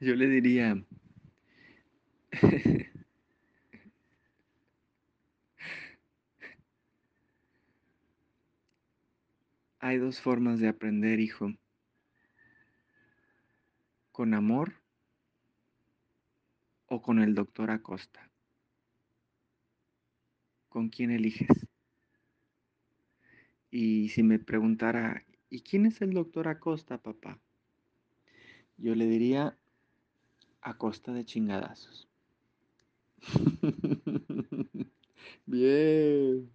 Yo le diría, hay dos formas de aprender, hijo. Con amor o con el doctor Acosta. ¿Con quién eliges? Y si me preguntara, ¿y quién es el doctor Acosta, papá? Yo le diría, Acosta de chingadazos. Bien.